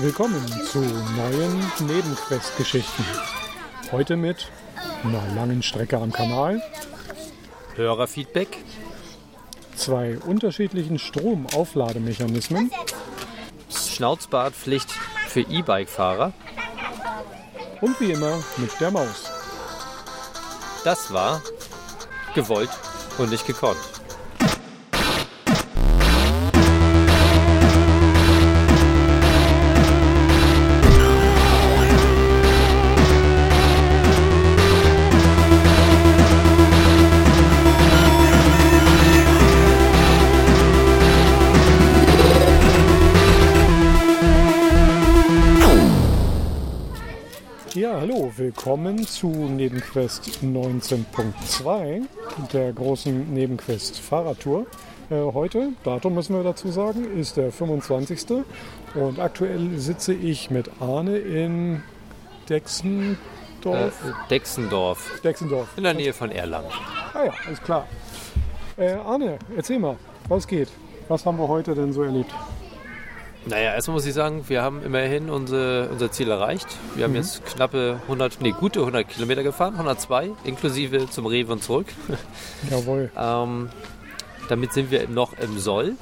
Willkommen zu neuen Nebenquest-Geschichten. Heute mit einer langen Strecke am Kanal, Hörerfeedback, zwei unterschiedlichen Stromauflademechanismen, Schnauzbartpflicht für E-Bike-Fahrer. und wie immer mit der Maus. Das war gewollt und nicht gekonnt. Nebenquest 19.2, der großen Nebenquest Fahrradtour. Äh, heute, Datum müssen wir dazu sagen, ist der 25. Und aktuell sitze ich mit Arne in Äh, Dexendorf. Dexendorf, Dexendorf. in der Nähe von Erlangen. Ah ja, alles klar. Äh, Arne, erzähl mal, was geht? Was haben wir heute denn so erlebt? Naja, erstmal muss ich sagen, wir haben immerhin unsere, unser Ziel erreicht. Wir haben jetzt knappe 100, nee, gute 100 Kilometer gefahren, 102, inklusive zum Rewe und zurück. Jawohl. Ähm, damit sind wir noch im Soll.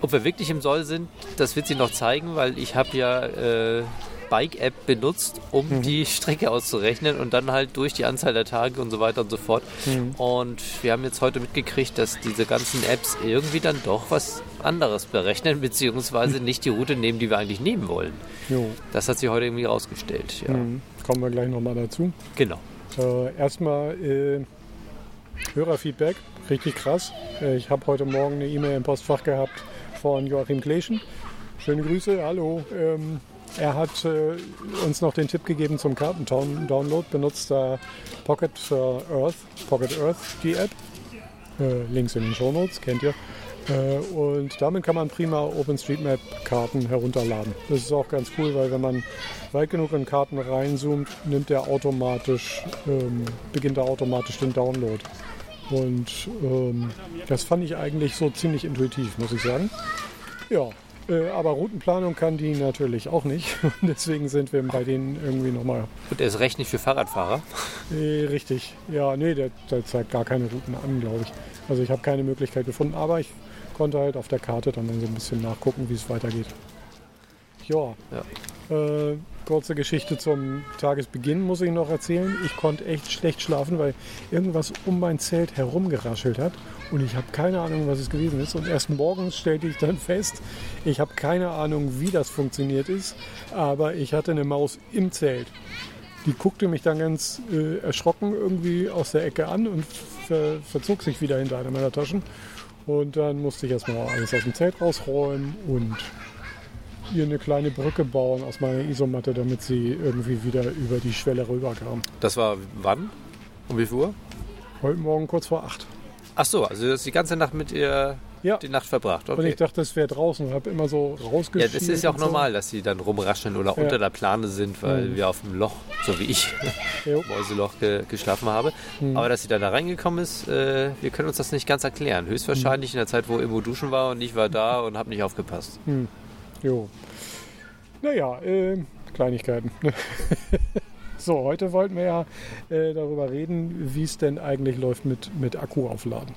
Ob wir wirklich im Soll sind, das wird sie noch zeigen, weil ich habe ja äh, Bike-App benutzt, um die Strecke auszurechnen und dann halt durch die Anzahl der Tage und so weiter und so fort. Und wir haben jetzt heute mitgekriegt, dass diese ganzen Apps irgendwie dann doch was anderes berechnen, beziehungsweise nicht die Route nehmen, die wir eigentlich nehmen wollen. Jo, Das hat sich heute irgendwie rausgestellt. Ja. mhm. kommen wir gleich nochmal dazu. Genau. Äh, erstmal äh, Hörerfeedback, richtig krass. Äh, ich habe heute Morgen eine E-Mail im Postfach gehabt von Joachim Kleschen. Schöne Grüße, hallo. Ähm, er hat äh, uns noch den Tipp gegeben zum Kartendownload. Benutzt da Pocket Earth, Pocket Earth, die App. Äh, Links in den Show Notes, kennt ihr. Äh, und damit kann man prima OpenStreetMap-Karten herunterladen. Das ist auch ganz cool, weil wenn man weit genug in Karten reinzoomt, nimmt er automatisch, ähm, beginnt er automatisch den Download. Und ähm, das fand ich eigentlich so ziemlich intuitiv, muss ich sagen. Ja, äh, aber Routenplanung kann die natürlich auch nicht. Und deswegen sind wir bei denen irgendwie nochmal Und er ist recht nicht für Fahrradfahrer. äh, richtig. Ja, nee, der, der zeigt gar keine Routen an, glaube ich. Also ich habe keine Möglichkeit gefunden, aber ich konnte halt auf der Karte dann so ein bisschen nachgucken, wie es weitergeht. Ja. Äh, kurze Geschichte zum Tagesbeginn muss ich noch erzählen. Ich konnte echt schlecht schlafen, weil irgendwas um mein Zelt herumgeraschelt hat und ich habe keine Ahnung, was es gewesen ist. Und erst morgens stellte ich dann fest, ich habe keine Ahnung, wie das funktioniert ist, aber ich hatte eine Maus im Zelt. Die guckte mich dann ganz äh, erschrocken irgendwie aus der Ecke an und ver verzog sich wieder hinter einer meiner Taschen. Und dann musste ich erstmal alles aus dem Zelt rausräumen und ihr eine kleine Brücke bauen aus meiner Isomatte, damit sie irgendwie wieder über die Schwelle rüberkam. Das war wann? Um wie viel Uhr? Heute Morgen kurz vor acht. Ach so, also du hast die ganze Nacht mit ihr Ja. die Nacht verbracht. Und Okay. ich dachte, es wäre draußen und habe immer so Ja, rausgeschielt. das ist ja auch und so. normal, dass sie dann rumrascheln oder Ja. unter der Plane sind, weil Mhm. wir auf dem Loch, so wie ich. Mäuseloch ge geschlafen habe. Mhm. Aber dass sie dann da reingekommen ist, äh, wir können uns das nicht ganz erklären. Höchstwahrscheinlich in der Zeit, wo Immo duschen war und ich war da und habe nicht aufgepasst. Jo. Naja, äh, Kleinigkeiten. so, heute wollten wir ja äh, darüber reden, wie es denn eigentlich läuft mit, mit Akkuaufladen.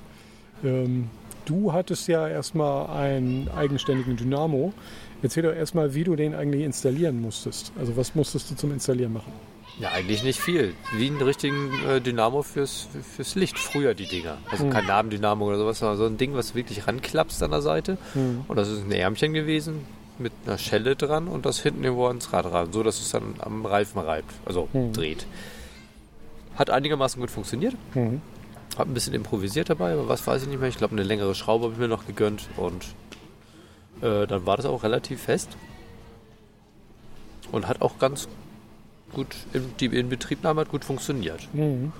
Ähm, du hattest ja erstmal einen eigenständigen Dynamo. Erzähl doch erstmal, wie du den eigentlich installieren musstest. Also was musstest du zum Installieren machen? Ja, eigentlich nicht viel. Wie einen richtigen äh, Dynamo fürs, fürs Licht. Früher die Dinger. Also kein Nabendynamo oder sowas, sondern so ein Ding, was wirklich ranklappst an der Seite. Und das ist ein Ärmchen gewesen mit einer Schelle dran und das hinten irgendwo ans Rad ran, so dass es dann am Reifen reibt, also dreht. Hat einigermaßen gut funktioniert. Mhm. Hab ein bisschen improvisiert dabei, aber was weiß ich nicht mehr. Ich glaube, eine längere Schraube habe ich mir noch gegönnt und äh, dann war das auch relativ fest. Und hat auch ganz gut, in, die Inbetriebnahme hat gut funktioniert. Mhm.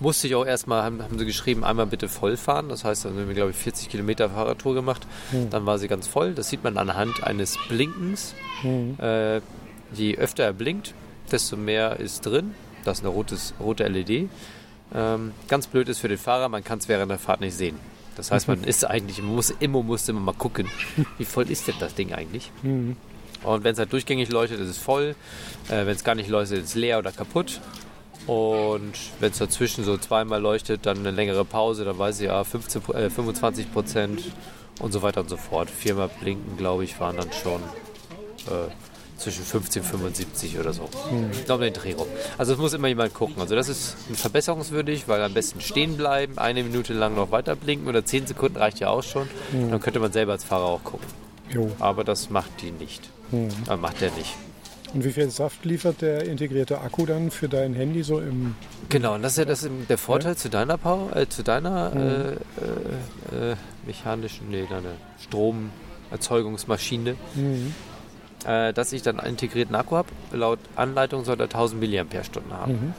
Musste ich auch erstmal, haben, haben sie geschrieben, einmal bitte voll fahren. Das heißt, dann haben wir, glaube ich, 40 Kilometer Fahrradtour gemacht. Dann war sie ganz voll. Das sieht man anhand eines Blinkens. Mhm. Äh, je öfter er blinkt, desto mehr ist drin. Das ist eine rotes, rote LED. Ähm, ganz blöd ist für den Fahrer, man kann es während der Fahrt nicht sehen. Das heißt, man ist eigentlich, man muss immer, muss immer mal gucken, wie voll ist denn das Ding eigentlich. Mhm. Und wenn es halt durchgängig leuchtet, ist es voll. Äh, wenn es gar nicht leuchtet, ist es leer oder kaputt. Und wenn es dazwischen so zweimal leuchtet, dann eine längere Pause, dann weiß ich ja 15, äh, 25 Prozent und so weiter und so fort. Viermal blinken, glaube ich, waren dann schon äh, zwischen 15 und 75 oder so. Hm. Ich glaube, den Dreh rum. Also es muss immer jemand gucken. Also das ist verbesserungswürdig, weil am besten stehen bleiben, eine Minute lang noch weiter blinken oder 10 Sekunden reicht ja auch schon. Hm. Dann könnte man selber als Fahrer auch gucken. Jo. Aber das macht die nicht. Hm. Aber macht der nicht. Und wie viel Saft liefert der integrierte Akku dann für dein Handy so im. Genau, und das ist ja das der Vorteil ja? zu deiner Power, äh, zu deiner mhm. äh, äh, mechanischen, nee, deiner Stromerzeugungsmaschine. Mhm. Äh, dass ich dann einen integrierten Akku habe. Laut Anleitung soll er 1000 mAh haben. Mhm.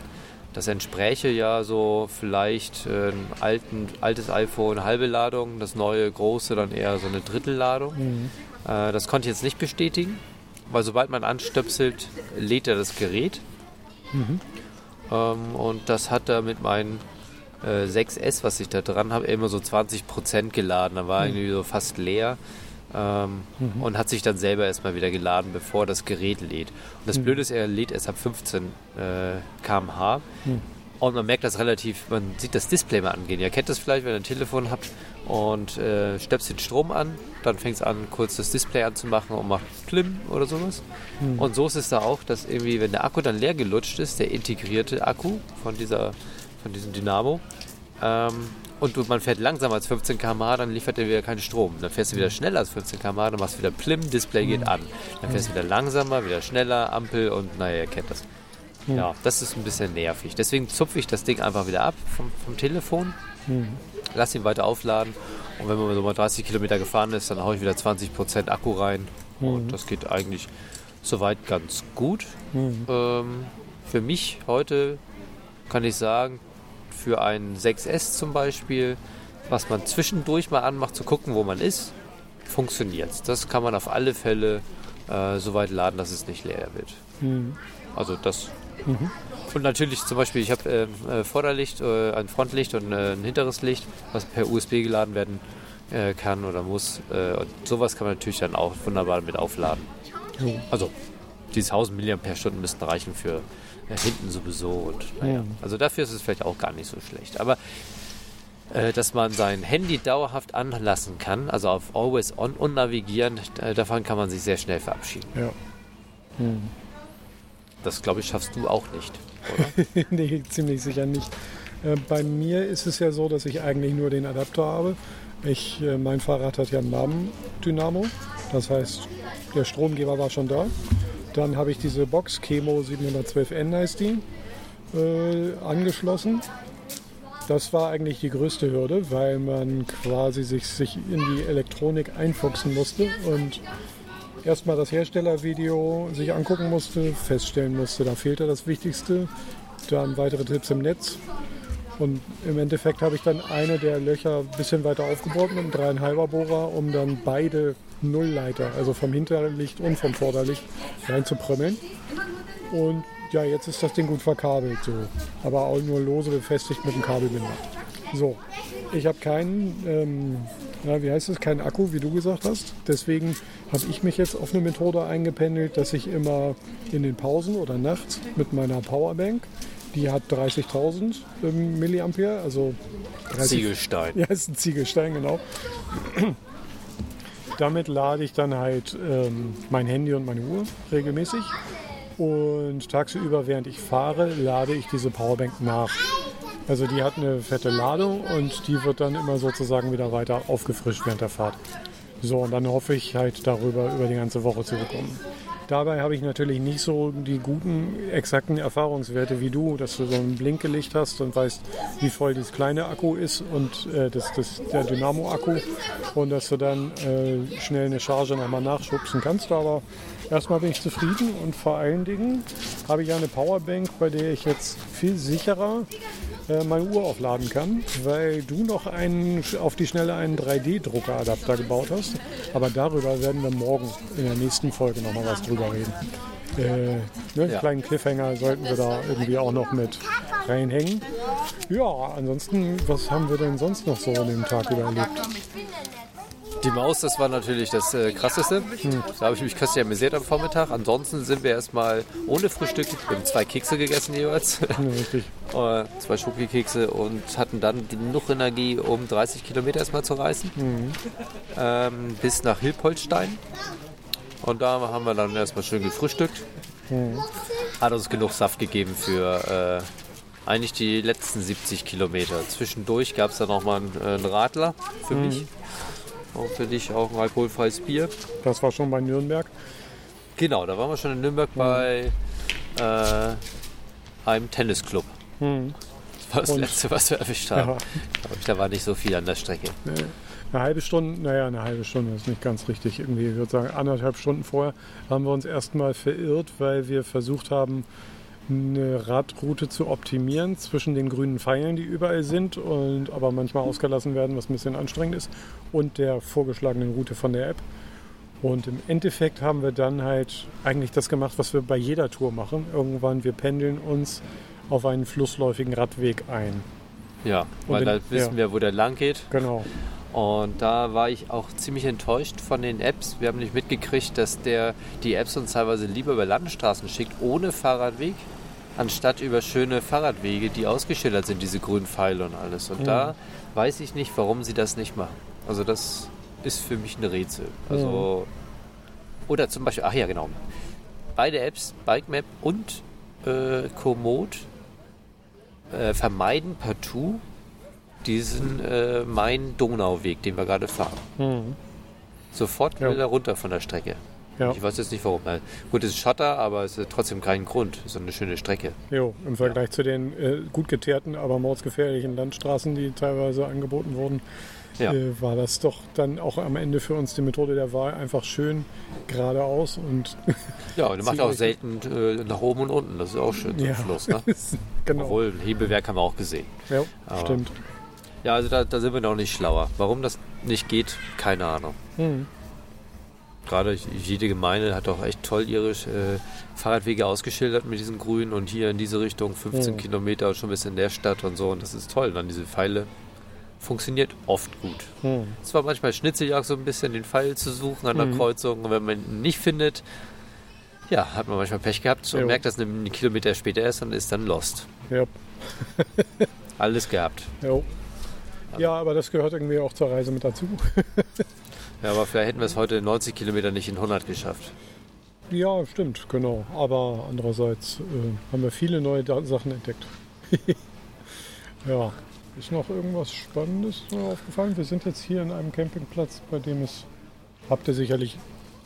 Das entspräche ja so vielleicht äh, ein alten, altes iPhone halbe Ladung, das neue große dann eher so eine Drittelladung. Mhm. Äh, das konnte ich jetzt nicht bestätigen weil sobald man anstöpselt, lädt er das Gerät. Mhm. Ähm, und das hat er mit meinem äh, 6S, was ich da dran habe, immer so 20% geladen. Da war mhm. irgendwie so fast leer. Ähm, mhm. Und hat sich dann selber erstmal wieder geladen, bevor das Gerät lädt. Und das mhm. Blöde ist, er lädt erst ab 15 äh, km/h. Und man merkt das relativ, man sieht das Display mal angehen. Ihr kennt das vielleicht, wenn ihr ein Telefon habt und äh, stöpst den Strom an, dann fängt es an, kurz das Display anzumachen und macht Klim oder sowas. Hm. Und so ist es da auch, dass irgendwie, wenn der Akku dann leer gelutscht ist, der integrierte Akku von, dieser, von diesem Dynamo, ähm, und man fährt langsamer als 15 km/h, dann liefert er wieder keinen Strom. Dann fährst du wieder schneller als 15 km/h, dann machst du wieder Plim, Display geht hm. an. Dann fährst du wieder langsamer, wieder schneller, Ampel und naja, ihr kennt das. Ja, das ist ein bisschen nervig. Deswegen zupfe ich das Ding einfach wieder ab vom, vom Telefon, mhm. Lasse ihn weiter aufladen und wenn man so mal 30 Kilometer gefahren ist, dann haue ich wieder 20% Akku rein mhm. und das geht eigentlich soweit ganz gut. Mhm. Ähm, für mich heute kann ich sagen, für ein 6S zum Beispiel, was man zwischendurch mal anmacht, zu gucken, wo man ist, funktioniert Das kann man auf alle Fälle äh, so weit laden, dass es nicht leer wird. Mhm. Also das Mhm. Und natürlich zum Beispiel, ich habe äh, äh, Vorderlicht, äh, ein Frontlicht und äh, ein hinteres Licht, was per USB geladen werden äh, kann oder muss. Äh, und sowas kann man natürlich dann auch wunderbar mit aufladen. Mhm. Also diese 1000 mAh müssten reichen für hinten sowieso. Und, naja. Also dafür ist es vielleicht auch gar nicht so schlecht. Aber dass man sein Handy dauerhaft anlassen kann, also auf Always On und navigieren, davon kann man sich sehr schnell verabschieden. Ja. Mhm. Das, glaube ich, schaffst du auch nicht, oder? nee, ziemlich sicher nicht. Äh, bei mir ist es ja so, dass ich eigentlich nur den Adapter habe. Ich, äh, mein Fahrrad hat ja einen Namen-Dynamo. Das heißt, der Stromgeber war schon da. Dann habe ich diese Box Chemo 712N heißt die, äh, angeschlossen. Das war eigentlich die größte Hürde, weil man quasi sich, sich in die Elektronik einfuchsen musste und erstmal das Herstellervideo sich angucken musste, feststellen musste, da fehlte das Wichtigste. Dann weitere Tipps im Netz. Und im Endeffekt habe ich dann eine der Löcher ein bisschen weiter aufgebohrt mit einem dreieinhalber Bohrer, um dann beide Nullleiter, also vom Hinterlicht und vom Vorderlicht, reinzuprömmeln. Und ja, jetzt ist das Ding gut verkabelt, so. aber auch nur lose befestigt mit einem Kabelbinder. So, ich habe keinen, ähm, ja, wie heißt es, keinen Akku, wie du gesagt hast. Deswegen habe ich mich jetzt auf eine Methode eingependelt, dass ich immer in den Pausen oder nachts mit meiner Powerbank, die hat 30.000 ähm, Milliampere, also 30, Ziegelstein. Ja, ist ein Ziegelstein, genau. Damit lade ich dann halt ähm, mein Handy und meine Uhr regelmäßig. Und tagsüber, während ich fahre, lade ich diese Powerbank nach. Also die hat eine fette Ladung und die wird dann immer sozusagen wieder weiter aufgefrischt während der Fahrt. So, und dann hoffe ich halt darüber über die ganze Woche zu bekommen. Dabei habe ich natürlich nicht so die guten, exakten Erfahrungswerte wie du, dass du so ein Blinkelicht hast und weißt, wie voll dieses kleine Akku ist und äh, das, das, der Dynamo-Akku und dass du dann äh, schnell eine Charge nochmal nachschubsen kannst. Aber erstmal bin ich zufrieden und vor allen Dingen habe ich eine Powerbank, bei der ich jetzt viel sicherer äh, meine Uhr aufladen kann, weil du noch einen, auf die Schnelle einen 3D-Druckeradapter gebaut hast. Aber darüber werden wir morgen in der nächsten Folge nochmal was drüber reden. Äh, ne, ja. Kleinen Cliffhanger sollten wir da irgendwie auch noch mit reinhängen. Ja, ansonsten, was haben wir denn sonst noch so an dem Tag über erlebt? Die Maus, das war natürlich das äh, Krasseste. Da habe ich mich köstlich amüsiert am Vormittag. Ansonsten sind wir erstmal ohne Frühstück. Wir haben zwei Kekse gegessen jeweils. Ja, richtig. Äh, zwei Schokokekse und hatten dann genug Energie, um 30 Kilometer erstmal zu reisen. Ähm, bis nach Hilpoltstein. Und da haben wir dann erstmal schön gefrühstückt. Hat uns genug Saft gegeben für äh, eigentlich die letzten 70 Kilometer. Zwischendurch gab es dann nochmal einen, äh, einen Radler für mich. Und für dich auch ein alkoholfreies Bier. Das war schon bei Nürnberg. Genau, da waren wir schon in Nürnberg bei äh, einem Tennisclub. Das war das Und- letzte, was wir erwischt haben. Ja. Ich, da war nicht so viel an der Strecke. Eine halbe Stunde, naja, eine halbe Stunde ist nicht ganz richtig. Irgendwie, ich würde sagen, anderthalb Stunden vorher haben wir uns erstmal verirrt, weil wir versucht haben, eine Radroute zu optimieren zwischen den grünen Pfeilen, die überall sind und aber manchmal ausgelassen werden, was ein bisschen anstrengend ist, und der vorgeschlagenen Route von der App. Und im Endeffekt haben wir dann halt eigentlich das gemacht, was wir bei jeder Tour machen. Irgendwann, wir pendeln uns auf einen flussläufigen Radweg ein. Ja, weil da wissen ja. wir, wo der lang geht. Genau. Und da war ich auch ziemlich enttäuscht von den Apps. Wir haben nicht mitgekriegt, dass der die Apps uns teilweise lieber über Landstraßen schickt, ohne Fahrradweg, anstatt über schöne Fahrradwege, die ausgeschildert sind, diese grünen Pfeile und alles. Und da weiß ich nicht, warum sie das nicht machen. Also das ist für mich ein Rätsel. Also oder zum Beispiel, ach ja genau, beide Apps, Bikemap und äh, Komoot, äh, vermeiden partout diesen äh, Main-Donau-Weg, den wir gerade fahren. Mhm. Sofort Ja. wieder runter von der Strecke. Ja. Ich weiß jetzt nicht warum. Äh, Gut, es ist Schotter, aber es ist trotzdem kein Grund. Es ist eine schöne Strecke. Jo, im Vergleich zu den äh, gut geteerten, aber mordsgefährlichen Landstraßen, die teilweise angeboten wurden, Ja. äh, war das doch dann auch am Ende für uns die Methode der Wahl einfach schön geradeaus und Ja, und er macht auch selten äh, nach oben und unten. Das ist auch schön zum ja, Schluss. Ne? genau. Obwohl, Hebewerk haben wir auch gesehen. Ja, Aber- stimmt. Ja, also da, da sind wir noch nicht schlauer. Warum das nicht geht, keine Ahnung. Mhm. Gerade jede Gemeinde hat doch echt toll ihre äh, Fahrradwege ausgeschildert mit diesen Grünen und hier in diese Richtung 15 Mhm. Kilometer schon bis in der Stadt und so. Und das ist toll. Dann diese Pfeile funktioniert oft gut. Mhm. Es war manchmal schnitzelig auch so ein bisschen den Pfeil zu suchen an der Mhm. Kreuzung. Und wenn man ihn nicht findet, ja, hat man manchmal Pech gehabt und Jo. merkt, dass es einen Kilometer später ist und ist dann lost. Ja, Alles gehabt. jo. ja, aber das gehört irgendwie auch zur Reise mit dazu. Ja, aber vielleicht hätten wir es heute 90 Kilometer nicht in 100 geschafft. Ja, stimmt, genau. Aber andererseits äh, haben wir viele neue Sachen entdeckt. ja. Ist noch irgendwas Spannendes aufgefallen? Wir sind jetzt hier in einem Campingplatz, bei dem es, habt ihr sicherlich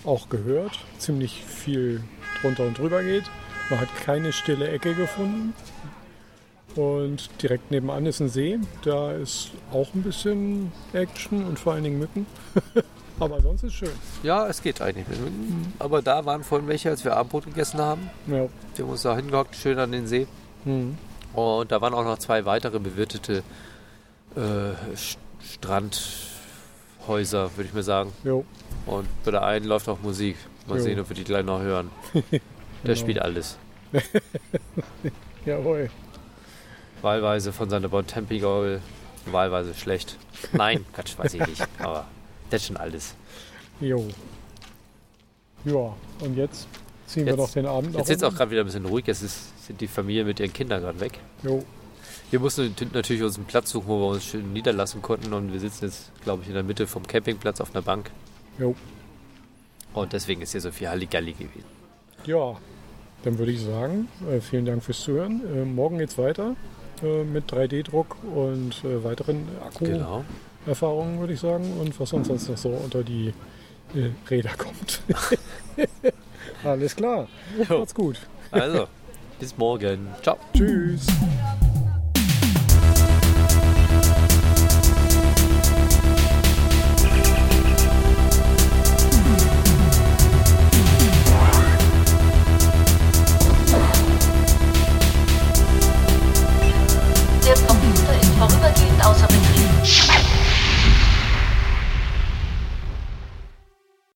auch gehört, ziemlich viel drunter und drüber geht. Man hat keine stille Ecke gefunden. Und direkt nebenan ist ein See. Da ist auch ein bisschen Action und vor allen Dingen Mücken. Aber sonst ist schön. Ja, es geht eigentlich. Aber da waren vorhin welche, als wir Abendbrot gegessen haben. Ja. Wir haben uns da hingehockt, schön an den See. Mhm. Und da waren auch noch zwei weitere bewirtete äh, St- Strandhäuser, würde ich mal sagen. Jo. Und bei der einen läuft auch Musik. Mal Jo. sehen, ob wir die gleich noch hören. Der Genau. spielt alles. Jawohl. Wahlweise von seiner Bontempi-Orgel, wahlweise schlecht. Nein, Quatsch, weiß ich nicht. Aber das schon alles. Jo. Ja, und jetzt ziehen wir Jetzt- doch den Abend Jetzt ist es auch gerade wieder ein bisschen ruhig. Jetzt ist, sind die Familie mit ihren Kindern gerade weg. Jo. Wir mussten natürlich uns einen Platz suchen, wo wir uns schön niederlassen konnten. Und wir sitzen jetzt, glaube ich, in der Mitte vom Campingplatz auf einer Bank. Jo. Und deswegen ist hier so viel Halligalli gewesen. Ja, dann würde ich sagen, äh, vielen Dank fürs Zuhören. Äh, morgen geht's weiter äh, mit 3D-Druck und äh, weiteren Genau. Akku-Erfahrungen, würde ich sagen. Und was sonst noch so unter die äh, Räder kommt. Alles klar. Jo. Macht's gut. Also, bis morgen. Ciao. Tschüss.